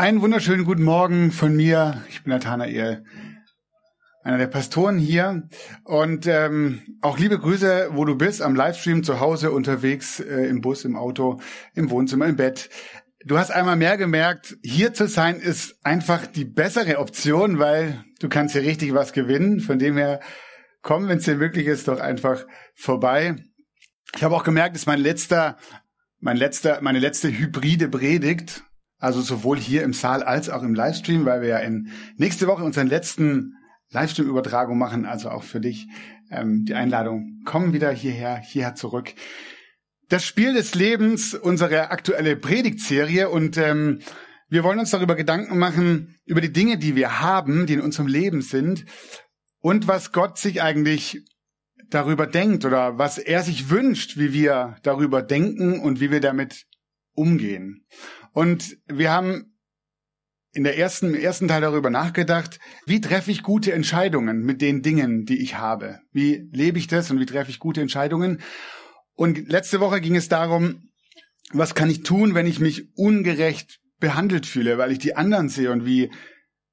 Einen wunderschönen guten Morgen von mir. Ich bin Nathanael, einer der Pastoren hier. Und ähm, auch liebe Grüße, wo du bist, am Livestream, zu Hause, unterwegs, äh, im Bus, im Auto, im Wohnzimmer, im Bett. Du hast einmal mehr gemerkt, hier zu sein ist einfach die bessere Option, weil du kannst hier richtig was gewinnen. Von dem her, komm, wenn es dir möglich ist, doch einfach vorbei. Ich habe auch gemerkt, es ist mein letzter, mein letzter, meine letzte hybride Predigt. Also sowohl hier im Saal als auch im Livestream, weil wir ja in nächste Woche unseren letzten Livestream-Übertragung machen. Also auch für dich ähm, die Einladung. Komm wieder hierher, hierher zurück. Das Spiel des Lebens, unsere aktuelle Predigtserie und ähm, wir wollen uns darüber Gedanken machen, über die Dinge, die wir haben, die in unserem Leben sind und was Gott sich eigentlich darüber denkt oder was er sich wünscht, wie wir darüber denken und wie wir damit umgehen. Und wir haben in der ersten, im ersten Teil darüber nachgedacht, wie treffe ich gute Entscheidungen mit den Dingen, die ich habe? Wie lebe ich das und wie treffe ich gute Entscheidungen? Und letzte Woche ging es darum, was kann ich tun, wenn ich mich ungerecht behandelt fühle, weil ich die anderen sehe und wie,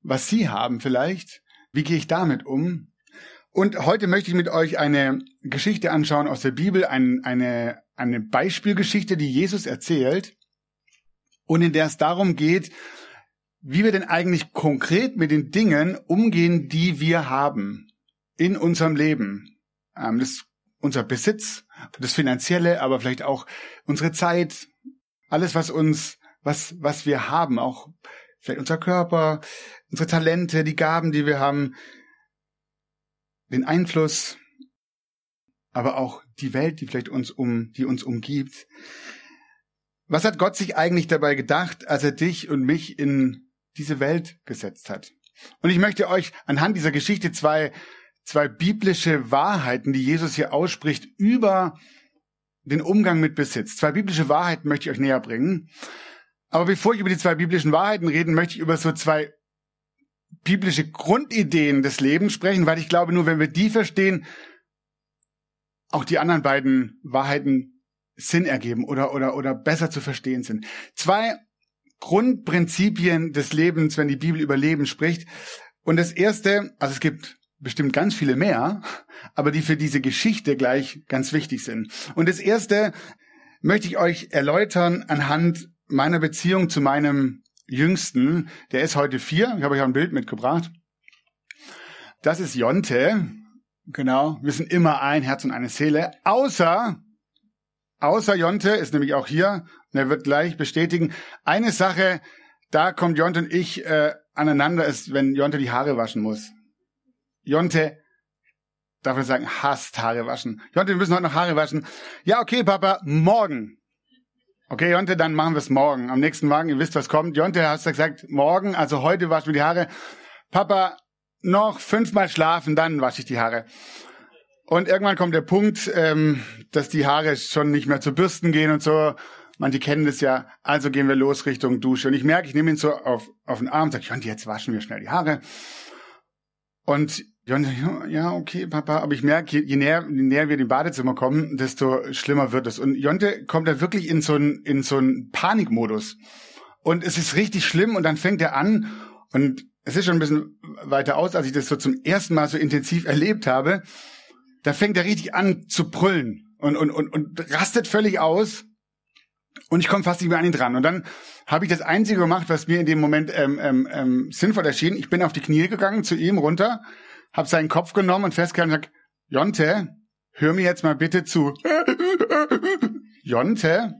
was sie haben vielleicht? Wie gehe ich damit um? Und heute möchte ich mit euch eine Geschichte anschauen aus der Bibel, ein, eine, eine Beispielgeschichte, die Jesus erzählt und in der es darum geht, wie wir denn eigentlich konkret mit den Dingen umgehen, die wir haben in unserem Leben. Ähm, das unser Besitz, das Finanzielle, aber vielleicht auch unsere Zeit, alles, was uns, was, was wir haben, auch vielleicht unser Körper, unsere Talente, die Gaben, die wir haben, den Einfluss, aber auch die Welt, die vielleicht uns um, die uns umgibt. Was hat Gott sich eigentlich dabei gedacht, als er dich und mich in diese Welt gesetzt hat? Und ich möchte euch anhand dieser Geschichte zwei, zwei biblische Wahrheiten, die Jesus hier ausspricht, über den Umgang mit Besitz. Zwei biblische Wahrheiten möchte ich euch näher bringen. Aber bevor ich über die zwei biblischen Wahrheiten reden, möchte ich über so zwei biblische Grundideen des Lebens sprechen, weil ich glaube, nur wenn wir die verstehen, auch die anderen beiden Wahrheiten Sinn ergeben oder, oder, oder besser zu verstehen sind. Zwei Grundprinzipien des Lebens, wenn die Bibel über Leben spricht. Und das erste, also es gibt bestimmt ganz viele mehr, aber die für diese Geschichte gleich ganz wichtig sind. Und das erste möchte ich euch erläutern anhand meiner Beziehung zu meinem Jüngsten. Der ist heute vier. Ich habe euch ein Bild mitgebracht. Das ist Jonte. Genau. Wir sind immer ein Herz und eine Seele. Außer, außer Jonte ist nämlich auch hier. Und er wird gleich bestätigen. Eine Sache, da kommt Jonte und ich äh, aneinander, ist, wenn Jonte die Haare waschen muss. Jonte, darf ich sagen, hasst Haare waschen. Jonte, wir müssen heute noch Haare waschen. Ja, okay, Papa, morgen. Okay, Jonte, dann machen wir es morgen. Am nächsten Morgen, ihr wisst, was kommt. Jonte, hast du gesagt, morgen, also heute waschen wir die Haare. Papa, noch fünfmal schlafen, dann wasche ich die Haare. Und irgendwann kommt der Punkt, ähm, dass die Haare schon nicht mehr zu bürsten gehen und so. Manche kennen das ja. Also gehen wir los Richtung Dusche. Und ich merke, ich nehme ihn so auf, auf den Arm und sage, Jonte, jetzt waschen wir schnell die Haare. Und Jonte, ja, okay, Papa, aber ich merke, je, näher, je näher wir die Badezimmer kommen, desto schlimmer wird es. Und Jonte kommt da wirklich in so einen, in so einen Panikmodus. Und es ist richtig schlimm und dann fängt er an und es ist schon ein bisschen weiter aus, als ich das so zum ersten Mal so intensiv erlebt habe. Da fängt er richtig an zu brüllen und, und, und, und rastet völlig aus. Und ich komme fast nicht mehr an ihn dran. Und dann habe ich das Einzige gemacht, was mir in dem Moment ähm, ähm, ähm, sinnvoll erschien. Ich bin auf die Knie gegangen, zu ihm runter, habe seinen Kopf genommen und festgehalten und gesagt, Jonte, hör mir jetzt mal bitte zu. Jonte,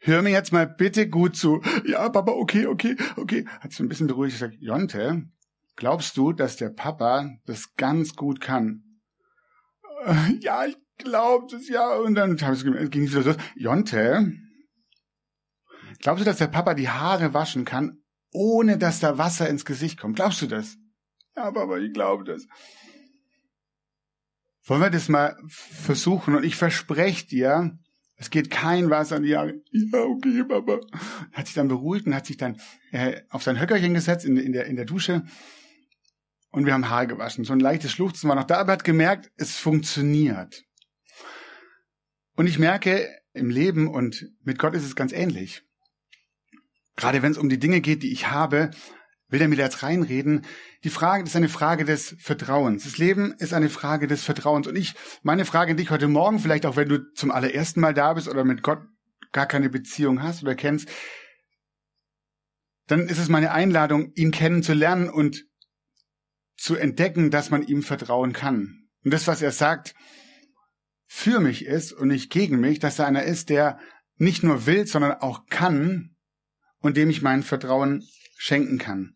hör mir jetzt mal bitte gut zu. Ja, Papa, okay, okay, okay. Hat so ein bisschen beruhigt gesagt, Jonte, glaubst du, dass der Papa das ganz gut kann? Ja, ich, glaub es ja. Und dann ging es wieder so, Jonte, glaubst du, dass der Papa die Haare waschen kann, ohne dass da Wasser ins Gesicht kommt? Glaubst du das? Ja, Papa, ich glaube das. Wollen wir das mal versuchen? Und ich verspreche dir, es geht kein Wasser in die Haare. Ja, okay, Papa. Hat sich dann beruhigt und hat sich dann äh, auf sein Höckerchen gesetzt in, in, der, in der Dusche. Und wir haben Haare gewaschen. So ein leichtes Schluchzen war noch da, aber hat gemerkt, es funktioniert. Und ich merke, im Leben und mit Gott ist es ganz ähnlich. Gerade wenn es um die Dinge geht, die ich habe, will er mir da jetzt reinreden. Die Frage ist eine Frage des Vertrauens. Das Leben ist eine Frage des Vertrauens. Und ich, meine Frage an dich heute Morgen, vielleicht auch wenn du zum allerersten Mal da bist oder mit Gott gar keine Beziehung hast oder kennst, dann ist es meine Einladung, ihn kennenzulernen und zu entdecken, dass man ihm vertrauen kann. Und das, was er sagt, für mich ist und nicht gegen mich, dass er einer ist, der nicht nur will, sondern auch kann und dem ich mein Vertrauen schenken kann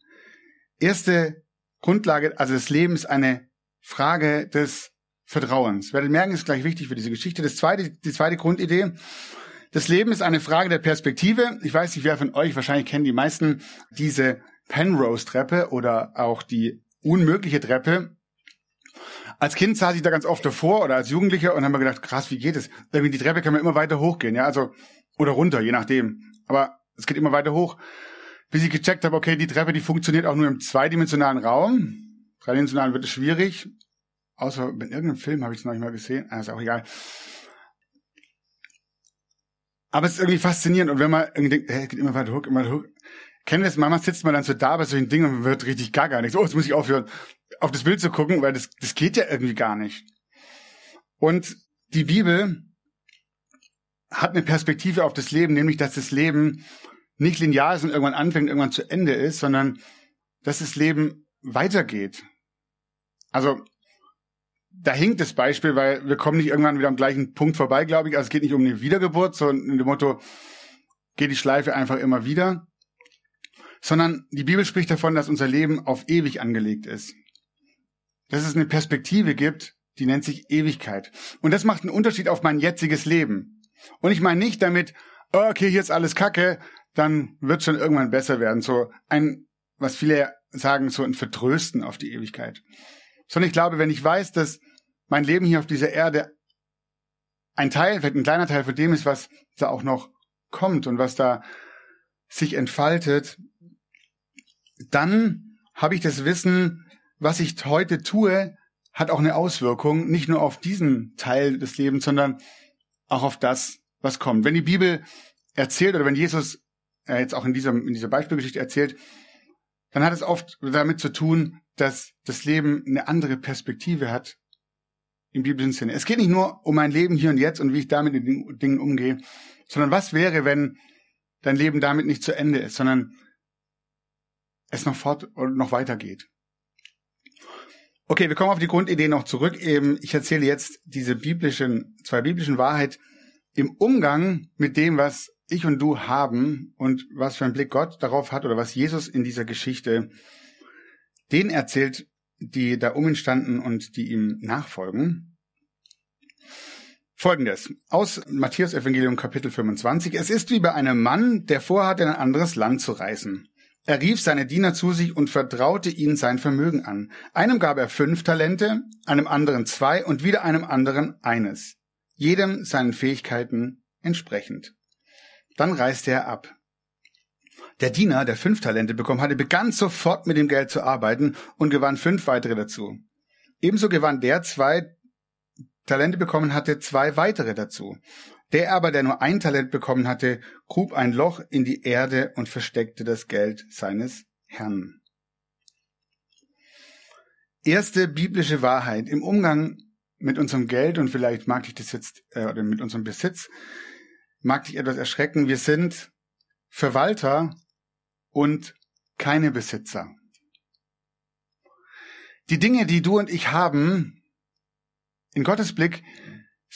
erste Grundlage, also das Leben ist eine Frage des Vertrauens. Werdet merken, ist gleich wichtig für diese Geschichte. Das zweite, die zweite Grundidee. Das Leben ist eine Frage der Perspektive. Ich weiß nicht, wer von euch, wahrscheinlich kennen die meisten diese Penrose-Treppe oder auch die unmögliche Treppe. Als Kind saß ich da ganz oft davor oder als Jugendlicher und haben mir gedacht, krass, wie geht es? Irgendwie die Treppe kann man immer weiter hochgehen, ja, also, oder runter, je nachdem. Aber es geht immer weiter hoch bis ich gecheckt habe, okay, die Treppe, die funktioniert auch nur im zweidimensionalen Raum. Dreidimensionalen wird es schwierig. Außer in irgendeinem Film habe ich es noch nicht mal gesehen. Ah, ist auch egal. Aber es ist irgendwie faszinierend. Und wenn man irgendwie denkt, hey, geht immer weiter hoch, immer weiter hoch. Kennen das? Manchmal sitzt man dann so da bei solchen Dingen und wird richtig gaga. Nicht so, oh, jetzt muss ich aufhören, auf das Bild zu gucken, weil das, das geht ja irgendwie gar nicht. Und die Bibel hat eine Perspektive auf das Leben, nämlich, dass das Leben nicht linear ist und irgendwann anfängt, irgendwann zu Ende ist, sondern dass das Leben weitergeht. Also da hinkt das Beispiel, weil wir kommen nicht irgendwann wieder am gleichen Punkt vorbei, glaube ich. Also es geht nicht um eine Wiedergeburt, sondern in dem Motto, geht die Schleife einfach immer wieder. Sondern die Bibel spricht davon, dass unser Leben auf ewig angelegt ist. Dass es eine Perspektive gibt, die nennt sich Ewigkeit. Und das macht einen Unterschied auf mein jetziges Leben. Und ich meine nicht damit, oh, okay, hier ist alles Kacke, dann wird schon irgendwann besser werden. So ein, was viele sagen, so ein Vertrösten auf die Ewigkeit. Sondern ich glaube, wenn ich weiß, dass mein Leben hier auf dieser Erde ein Teil, vielleicht ein kleiner Teil von dem ist, was da auch noch kommt und was da sich entfaltet, dann habe ich das Wissen, was ich heute tue, hat auch eine Auswirkung, nicht nur auf diesen Teil des Lebens, sondern auch auf das, was kommt. Wenn die Bibel erzählt oder wenn Jesus er jetzt auch in dieser, in dieser Beispielgeschichte erzählt, dann hat es oft damit zu tun, dass das Leben eine andere Perspektive hat im biblischen Sinne. Es geht nicht nur um mein Leben hier und jetzt und wie ich damit mit den Dingen umgehe, sondern was wäre, wenn dein Leben damit nicht zu Ende ist, sondern es noch fort und noch weitergeht. Okay, wir kommen auf die Grundidee noch zurück. Eben, ich erzähle jetzt diese biblischen, zwei biblischen Wahrheit im Umgang mit dem, was ich und du haben und was für einen Blick Gott darauf hat oder was Jesus in dieser Geschichte denen erzählt, die da um ihn standen und die ihm nachfolgen. Folgendes. Aus Matthäus Evangelium Kapitel 25. Es ist wie bei einem Mann, der vorhat, in ein anderes Land zu reisen. Er rief seine Diener zu sich und vertraute ihnen sein Vermögen an. Einem gab er fünf Talente, einem anderen zwei und wieder einem anderen eines. Jedem seinen Fähigkeiten entsprechend. Dann reiste er ab. Der Diener, der fünf Talente bekommen hatte, begann sofort mit dem Geld zu arbeiten und gewann fünf weitere dazu. Ebenso gewann der zwei Talente bekommen hatte, zwei weitere dazu. Der aber, der nur ein Talent bekommen hatte, grub ein Loch in die Erde und versteckte das Geld seines Herrn. Erste biblische Wahrheit im Umgang mit unserem Geld und vielleicht mag ich das jetzt äh, oder mit unserem Besitz mag dich etwas erschrecken. Wir sind Verwalter und keine Besitzer. Die Dinge, die du und ich haben, in Gottes Blick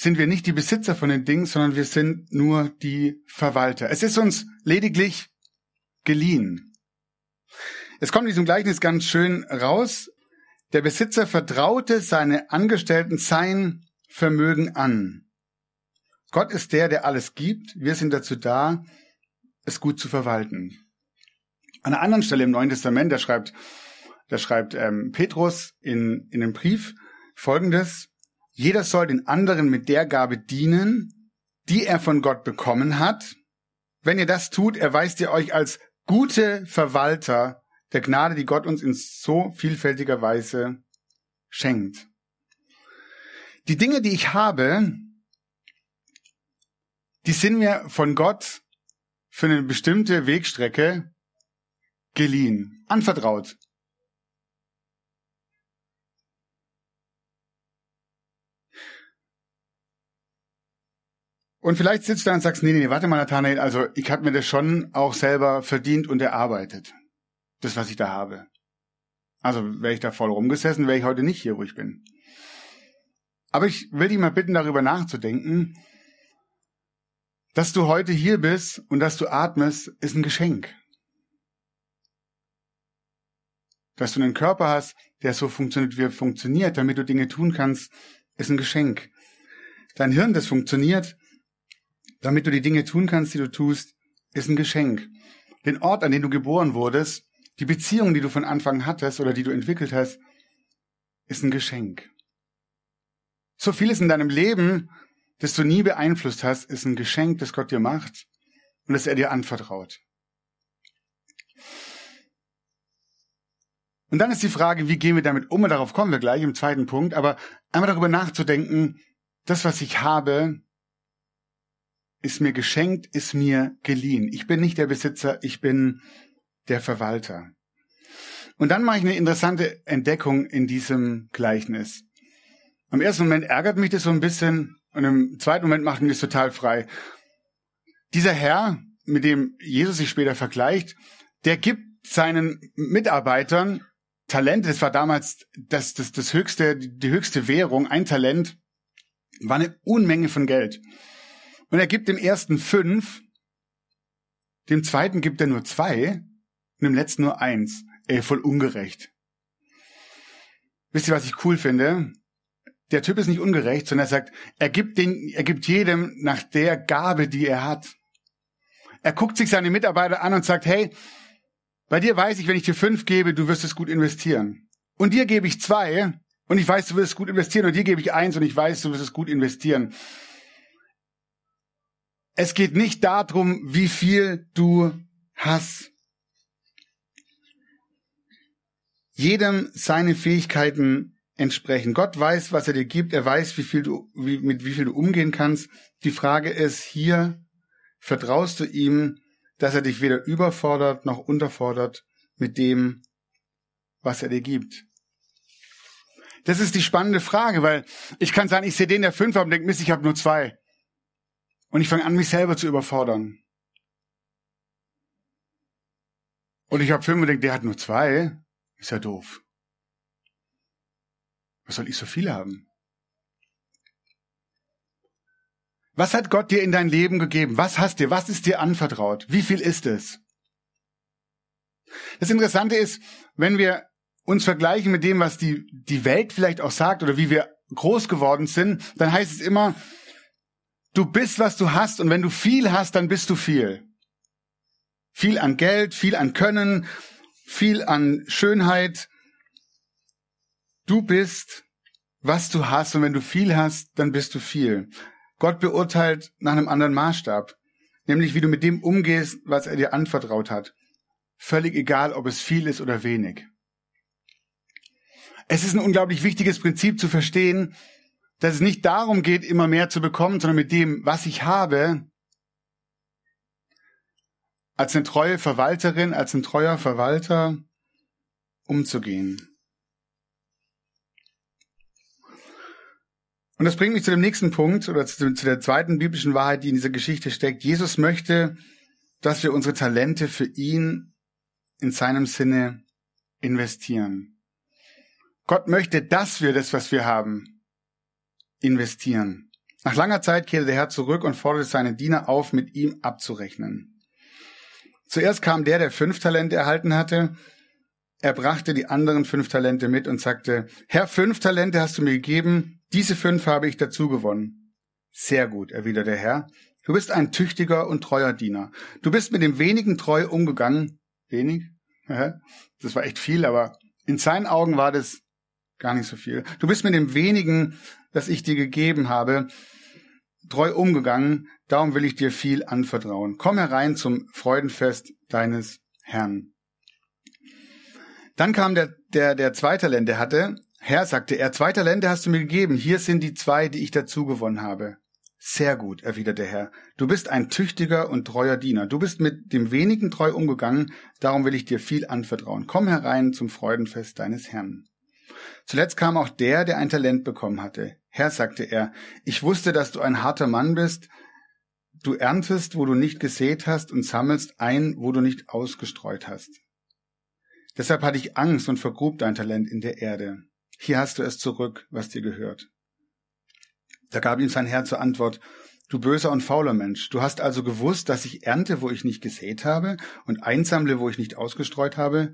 sind wir nicht die Besitzer von den Dingen, sondern wir sind nur die Verwalter. Es ist uns lediglich geliehen. Es kommt in diesem Gleichnis ganz schön raus. Der Besitzer vertraute seine Angestellten sein Vermögen an. Gott ist der, der alles gibt. Wir sind dazu da, es gut zu verwalten. An einer anderen Stelle im Neuen Testament, da schreibt, da schreibt ähm, Petrus in, in einem Brief folgendes. Jeder soll den anderen mit der Gabe dienen, die er von Gott bekommen hat. Wenn ihr das tut, erweist ihr euch als gute Verwalter der Gnade, die Gott uns in so vielfältiger Weise schenkt. Die Dinge, die ich habe, die sind mir von Gott für eine bestimmte Wegstrecke geliehen, anvertraut. Und vielleicht sitzt du da und sagst, nee, nee, warte mal, Nathanael, also ich habe mir das schon auch selber verdient und erarbeitet. Das, was ich da habe. Also wäre ich da voll rumgesessen, wäre ich heute nicht hier, wo ich bin. Aber ich will dich mal bitten, darüber nachzudenken, dass du heute hier bist und dass du atmest, ist ein Geschenk. Dass du einen Körper hast, der so funktioniert, wie er funktioniert, damit du Dinge tun kannst, ist ein Geschenk. Dein Hirn, das funktioniert, damit du die Dinge tun kannst, die du tust, ist ein Geschenk. Den Ort, an dem du geboren wurdest, die Beziehung, die du von Anfang hattest oder die du entwickelt hast, ist ein Geschenk. So vieles in deinem Leben, das du nie beeinflusst hast, ist ein Geschenk, das Gott dir macht und das er dir anvertraut. Und dann ist die Frage, wie gehen wir damit um? Und darauf kommen wir gleich im zweiten Punkt. Aber einmal darüber nachzudenken, das, was ich habe, ist mir geschenkt, ist mir geliehen. Ich bin nicht der Besitzer, ich bin der Verwalter. Und dann mache ich eine interessante Entdeckung in diesem Gleichnis. Im ersten Moment ärgert mich das so ein bisschen und im zweiten Moment macht mich das total frei. Dieser Herr, mit dem Jesus sich später vergleicht, der gibt seinen Mitarbeitern Talente. Das war damals das, das, das höchste, die höchste Währung. Ein Talent war eine Unmenge von Geld. Und er gibt dem ersten fünf, dem zweiten gibt er nur zwei und dem letzten nur eins. Ey, voll ungerecht. Wisst ihr, was ich cool finde? Der Typ ist nicht ungerecht, sondern er sagt, er gibt, den, er gibt jedem nach der Gabe, die er hat. Er guckt sich seine Mitarbeiter an und sagt, hey, bei dir weiß ich, wenn ich dir fünf gebe, du wirst es gut investieren. Und dir gebe ich zwei und ich weiß, du wirst es gut investieren. Und dir gebe ich eins und ich weiß, du wirst es gut investieren. Es geht nicht darum, wie viel du hast. Jedem seine Fähigkeiten entsprechen. Gott weiß, was er dir gibt. Er weiß, wie viel du, wie, mit wie viel du umgehen kannst. Die Frage ist hier, vertraust du ihm, dass er dich weder überfordert noch unterfordert mit dem, was er dir gibt? Das ist die spannende Frage, weil ich kann sagen, ich sehe den, der fünf und denke, Mist, ich habe nur zwei. Und ich fange an, mich selber zu überfordern. Und ich habe Filme und denke, der hat nur zwei. Ist ja doof. Was soll ich so viele haben? Was hat Gott dir in dein Leben gegeben? Was hast dir? Was ist dir anvertraut? Wie viel ist es? Das Interessante ist, wenn wir uns vergleichen mit dem, was die, die Welt vielleicht auch sagt oder wie wir groß geworden sind, dann heißt es immer, Du bist, was du hast und wenn du viel hast, dann bist du viel. Viel an Geld, viel an Können, viel an Schönheit. Du bist, was du hast und wenn du viel hast, dann bist du viel. Gott beurteilt nach einem anderen Maßstab, nämlich wie du mit dem umgehst, was er dir anvertraut hat. Völlig egal, ob es viel ist oder wenig. Es ist ein unglaublich wichtiges Prinzip zu verstehen, dass es nicht darum geht, immer mehr zu bekommen, sondern mit dem, was ich habe, als eine treue Verwalterin, als ein treuer Verwalter umzugehen. Und das bringt mich zu dem nächsten Punkt oder zu, zu der zweiten biblischen Wahrheit, die in dieser Geschichte steckt. Jesus möchte, dass wir unsere Talente für ihn in seinem Sinne investieren. Gott möchte, dass wir das, was wir haben, investieren. Nach langer Zeit kehrte der Herr zurück und forderte seine Diener auf, mit ihm abzurechnen. Zuerst kam der, der fünf Talente erhalten hatte. Er brachte die anderen fünf Talente mit und sagte, Herr, fünf Talente hast du mir gegeben, Diese fünf habe ich dazu gewonnen. Sehr gut, erwiderte der Herr. Du bist ein tüchtiger und treuer Diener. Du bist mit dem wenigen treu umgegangen. Wenig? Das war echt viel, aber in seinen Augen war das gar nicht so viel. Du bist mit dem wenigen, das ich dir gegeben habe, treu umgegangen. Darum will ich dir viel anvertrauen. Komm herein zum Freudenfest deines Herrn. Dann kam der, der, der zwei Talente hatte. Herr, sagte er, zwei Talente hast du mir gegeben. Hier sind die zwei, die ich dazu gewonnen habe. Sehr gut, erwiderte der Herr. Du bist ein tüchtiger und treuer Diener. Du bist mit dem wenigen treu umgegangen. Darum will ich dir viel anvertrauen. Komm herein zum Freudenfest deines Herrn. Zuletzt kam auch der, der ein Talent bekommen hatte. Herr, sagte er, ich wusste, dass du ein harter Mann bist. Du erntest, wo du nicht gesät hast und sammelst ein, wo du nicht ausgestreut hast. Deshalb hatte ich Angst und vergrub dein Talent in der Erde. Hier hast du es zurück, was dir gehört. Da gab ihm sein Herr zur Antwort, Du böser und fauler Mensch, du hast also gewusst, dass ich ernte, wo ich nicht gesät habe, und einsammle, wo ich nicht ausgestreut habe?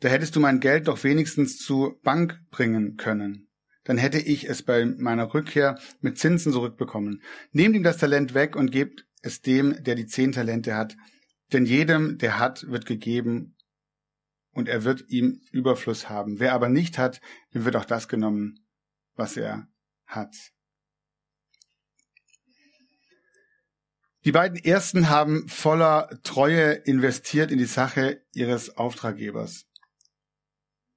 Da hättest du mein Geld doch wenigstens zu Bank bringen können. Dann hätte ich es bei meiner Rückkehr mit Zinsen zurückbekommen. Nehmt ihm das Talent weg und gebt es dem, der die zehn Talente hat. Denn jedem, der hat, wird gegeben und er wird ihm Überfluss haben. Wer aber nicht hat, dem wird auch das genommen, was er hat. Die beiden ersten haben voller Treue investiert in die Sache ihres Auftraggebers.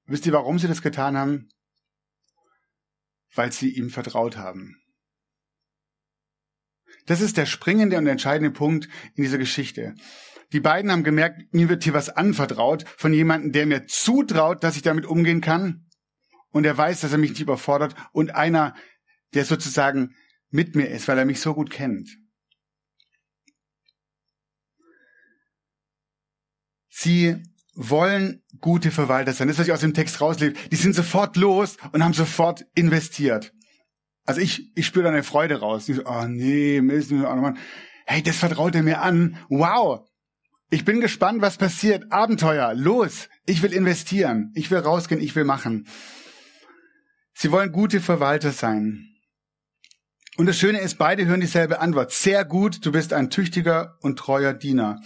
Wisst ihr, warum sie das getan haben? Weil sie ihm vertraut haben. Das ist der springende und entscheidende Punkt in dieser Geschichte. Die beiden haben gemerkt, mir wird hier was anvertraut von jemandem, der mir zutraut, dass ich damit umgehen kann. Und er weiß, dass er mich nicht überfordert. Und einer, der sozusagen mit mir ist, weil er mich so gut kennt. Sie wollen gute Verwalter sein. Das, was ich aus dem Text rauslese. Die sind sofort los und haben sofort investiert. Also ich, ich spüre da eine Freude raus. Ich so, oh nee, Mist, oh. Hey, das vertraut er mir an. Wow. Ich bin gespannt, was passiert. Abenteuer, los. Ich will investieren. Ich will rausgehen. Ich will machen. Sie wollen gute Verwalter sein. Und das Schöne ist, beide hören dieselbe Antwort. Sehr gut, du bist ein tüchtiger und treuer Diener.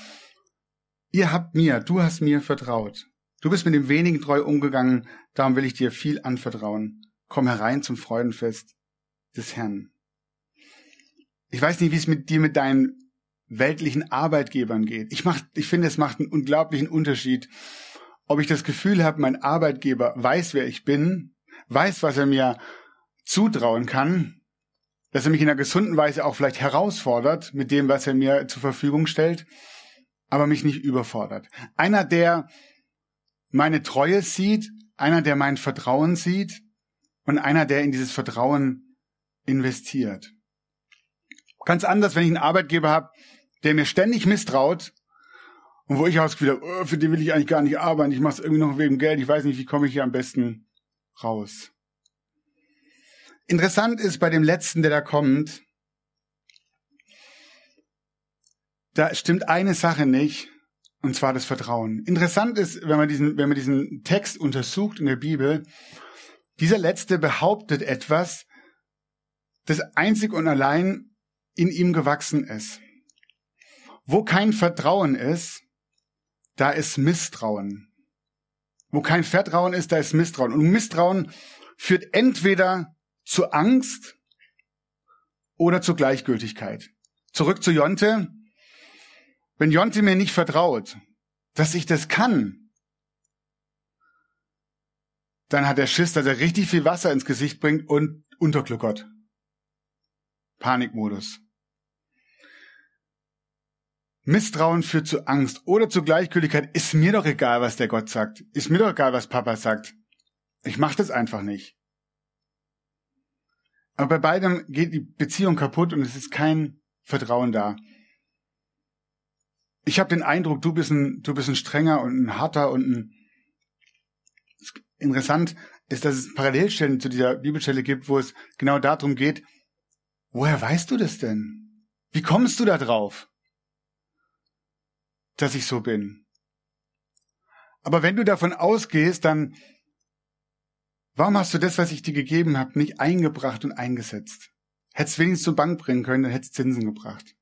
Ihr habt mir, du hast mir vertraut. Du bist mit dem wenigen treu umgegangen, darum will ich dir viel anvertrauen. Komm herein zum Freudenfest des Herrn. Ich weiß nicht, wie es mit dir mit deinen weltlichen Arbeitgebern geht. Ich, mach, ich finde, es macht einen unglaublichen Unterschied, ob ich das Gefühl habe, mein Arbeitgeber weiß, wer ich bin, weiß, was er mir zutrauen kann, dass er mich in einer gesunden Weise auch vielleicht herausfordert mit dem, was er mir zur Verfügung stellt, aber mich nicht überfordert. Einer, der meine Treue sieht, einer, der mein Vertrauen sieht und einer, der in dieses Vertrauen investiert. Ganz anders, wenn ich einen Arbeitgeber habe, der mir ständig misstraut und wo ich auch habe, oh, für den will ich eigentlich gar nicht arbeiten, ich mache es irgendwie noch wegen Geld, ich weiß nicht, wie komme ich hier am besten raus. Interessant ist bei dem letzten, der da kommt, da stimmt eine Sache nicht, und zwar das Vertrauen. Interessant ist, wenn man diesen, wenn man diesen Text untersucht in der Bibel, dieser letzte behauptet etwas, das einzig und allein in ihm gewachsen ist. Wo kein Vertrauen ist, da ist Misstrauen. Wo kein Vertrauen ist, da ist Misstrauen. Und Misstrauen führt entweder zu Angst oder zu Gleichgültigkeit. Zurück zu Jonte. Wenn Jonte mir nicht vertraut, dass ich das kann, dann hat er Schiss, dass er richtig viel Wasser ins Gesicht bringt und untergluckert. Panikmodus. Misstrauen führt zu Angst oder zu Gleichgültigkeit. Ist mir doch egal, was der Gott sagt. Ist mir doch egal, was Papa sagt. Ich mache das einfach nicht. Aber bei beidem geht die Beziehung kaputt und es ist kein Vertrauen da. Ich habe den Eindruck, du bist ein, du bist ein strenger und ein harter und ein interessant ist, dass es Parallelstellen zu dieser Bibelstelle gibt, wo es genau darum geht, woher weißt du das denn? Wie kommst du da drauf? dass ich so bin. Aber wenn du davon ausgehst, dann Warum hast du das, was ich dir gegeben habe, nicht eingebracht und eingesetzt? Hättest wenigstens zur Bank bringen können, dann hättest Zinsen gebracht.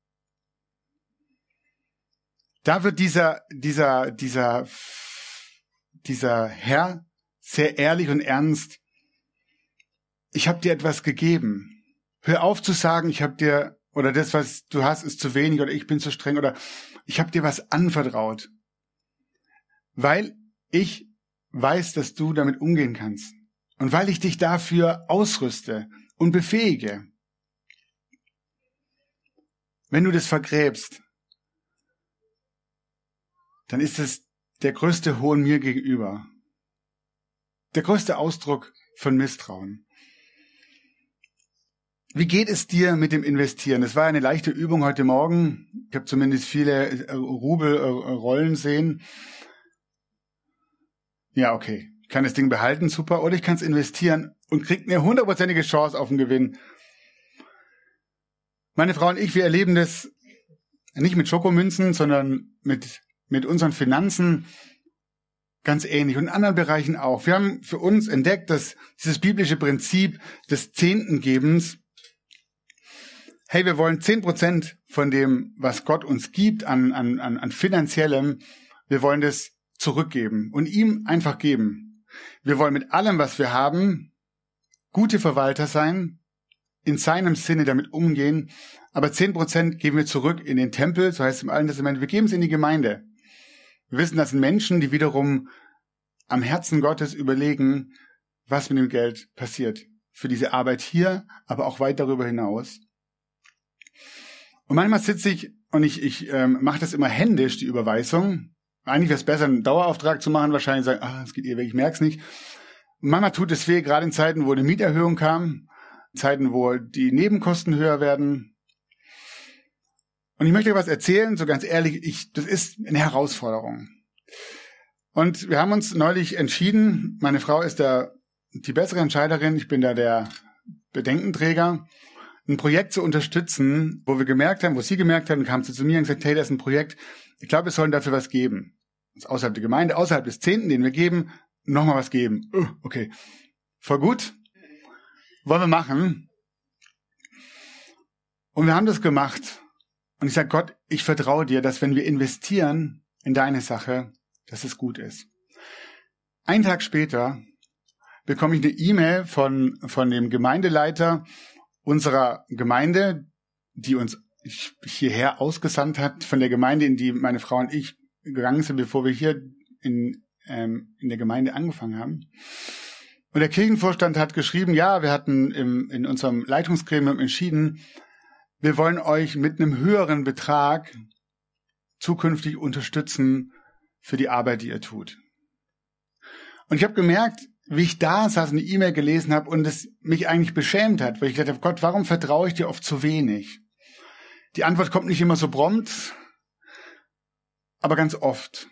Da wird dieser, dieser, dieser, dieser Herr sehr ehrlich und ernst. Ich habe dir etwas gegeben. Hör auf zu sagen, ich habe dir oder das, was du hast, ist zu wenig oder ich bin zu streng oder ich habe dir was anvertraut. Weil ich weiß, dass du damit umgehen kannst. Und weil ich dich dafür ausrüste und befähige. Wenn du das vergräbst, dann ist es der größte Hohn mir gegenüber. Der größte Ausdruck von Misstrauen. Wie geht es dir mit dem Investieren? Das war eine leichte Übung heute Morgen. Ich habe zumindest viele äh, Rubelrollen äh, sehen. Ja, okay. Ich kann das Ding behalten, super. Oder ich kann es investieren und kriege eine hundertprozentige Chance auf den Gewinn. Meine Frau und ich, wir erleben das nicht mit Schokomünzen, sondern mit, mit unseren Finanzen ganz ähnlich und in anderen Bereichen auch. Wir haben für uns entdeckt, dass dieses biblische Prinzip des Zehntengebens hey, wir wollen zehn Prozent von dem, was Gott uns gibt an, an, an, an finanziellem, wir wollen das zurückgeben und ihm einfach geben. Wir wollen mit allem, was wir haben, gute Verwalter sein, in seinem Sinne damit umgehen, aber zehn Prozent geben wir zurück in den Tempel, so heißt es im Alten Testament, wir geben es in die Gemeinde. Wir wissen, das sind Menschen, die wiederum am Herzen Gottes überlegen, was mit dem Geld passiert. Für diese Arbeit hier, aber auch weit darüber hinaus. Und manchmal sitze ich und ich, ich ähm, mache das immer händisch, die Überweisung. Eigentlich wäre es besser, einen Dauerauftrag zu machen, wahrscheinlich sagen, ah, es geht ihr weg, ich merk's nicht. Manchmal tut es weh, gerade in Zeiten, wo eine Mieterhöhung kam, Zeiten, wo die Nebenkosten höher werden. Und ich möchte euch was erzählen, so ganz ehrlich, ich, das ist eine Herausforderung. Und wir haben uns neulich entschieden, meine Frau ist da die bessere Entscheiderin, ich bin da der Bedenkenträger ein Projekt zu unterstützen, wo wir gemerkt haben, wo sie gemerkt haben, kam sie zu mir und gesagt, hey, das ist ein Projekt, ich glaube, wir sollen dafür was geben. außerhalb der Gemeinde, außerhalb des Zehnten, den wir geben, nochmal was geben. Uh, okay. Voll gut. Wollen wir machen. Und wir haben das gemacht. Und ich sage, Gott, ich vertraue dir, dass wenn wir investieren in deine Sache, dass es gut ist. Ein Tag später bekomme ich eine E-Mail von, von dem Gemeindeleiter, unserer Gemeinde, die uns hierher ausgesandt hat, von der Gemeinde, in die meine Frau und ich gegangen sind, bevor wir hier in, ähm, in der Gemeinde angefangen haben. Und der Kirchenvorstand hat geschrieben, ja, wir hatten im, in unserem Leitungsgremium entschieden, wir wollen euch mit einem höheren Betrag zukünftig unterstützen für die Arbeit, die ihr tut. Und ich habe gemerkt, wie ich da saß und eine E-Mail gelesen habe und es mich eigentlich beschämt hat, weil ich gedacht habe, Gott, warum vertraue ich dir oft zu wenig? Die Antwort kommt nicht immer so prompt, aber ganz oft.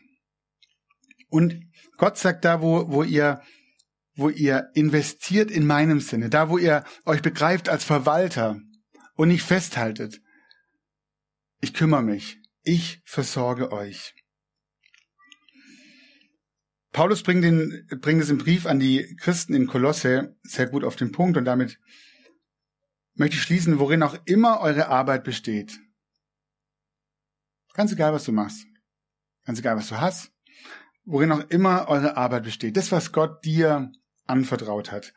Und Gott sagt da, wo, wo ihr, wo ihr investiert in meinem Sinne, da, wo ihr euch begreift als Verwalter und nicht festhaltet. Ich kümmere mich. Ich versorge euch. Paulus bringt, den, bringt es im Brief an die Christen in Kolosse sehr gut auf den Punkt und damit möchte ich schließen, worin auch immer eure Arbeit besteht. Ganz egal, was du machst. Ganz egal, was du hast. Worin auch immer eure Arbeit besteht. Das, was Gott dir anvertraut hat.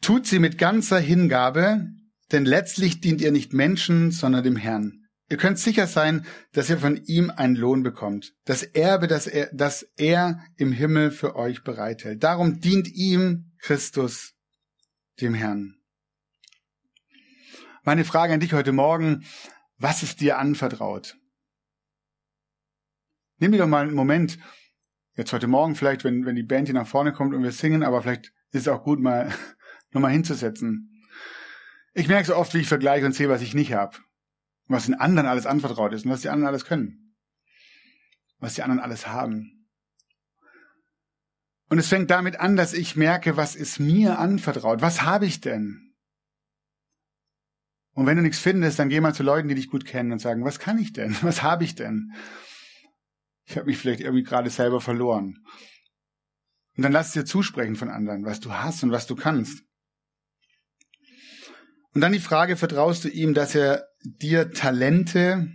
Tut sie mit ganzer Hingabe, denn letztlich dient ihr nicht Menschen, sondern dem Herrn. Ihr könnt sicher sein, dass ihr von ihm einen Lohn bekommt. Das Erbe, das er, das er im Himmel für euch bereithält. Darum dient ihm Christus, dem Herrn. Meine Frage an dich heute Morgen, was ist dir anvertraut? Nimm dir doch mal einen Moment, jetzt heute Morgen vielleicht, wenn, wenn die Band hier nach vorne kommt und wir singen, aber vielleicht ist es auch gut, mal nochmal hinzusetzen. Ich merke so oft, wie ich vergleiche und sehe, was ich nicht habe was den anderen alles anvertraut ist und was die anderen alles können. Was die anderen alles haben. Und es fängt damit an, dass ich merke, was ist mir anvertraut? Was habe ich denn? Und wenn du nichts findest, dann geh mal zu Leuten, die dich gut kennen und sagen, was kann ich denn? Was habe ich denn? Ich habe mich vielleicht irgendwie gerade selber verloren. Und dann lass dir zusprechen von anderen, was du hast und was du kannst. Und dann die Frage, vertraust du ihm, dass er dir Talente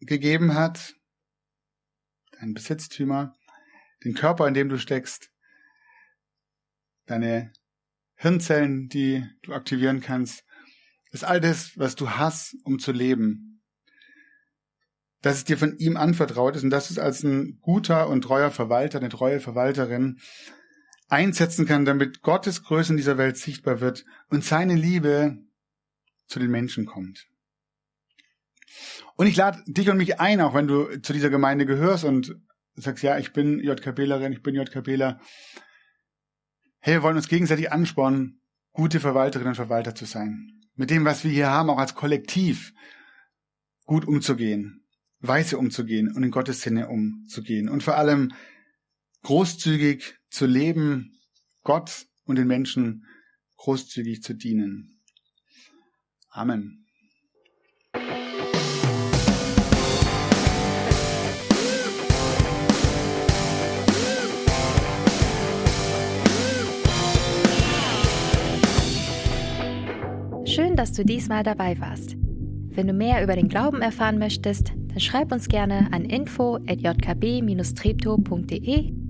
gegeben hat, dein Besitztümer, den Körper, in dem du steckst, deine Hirnzellen, die du aktivieren kannst, das ist all das, was du hast, um zu leben. Dass es dir von ihm anvertraut ist und dass du es als ein guter und treuer Verwalter, eine treue Verwalterin einsetzen kann, damit Gottes Größe in dieser Welt sichtbar wird und seine Liebe zu den Menschen kommt. Und ich lade dich und mich ein, auch wenn du zu dieser Gemeinde gehörst und sagst, ja, ich bin JKBlerin, ich bin JKBler. Hey, wir wollen uns gegenseitig anspornen, gute Verwalterinnen und Verwalter zu sein. Mit dem, was wir hier haben, auch als Kollektiv gut umzugehen, weise umzugehen und in Gottes Sinne umzugehen. Und vor allem großzügig zu leben, Gott und den Menschen großzügig zu dienen. Amen. Schön, dass du diesmal dabei warst. Wenn du mehr über den Glauben erfahren möchtest, dann schreib uns gerne an info@jkb-treptow.de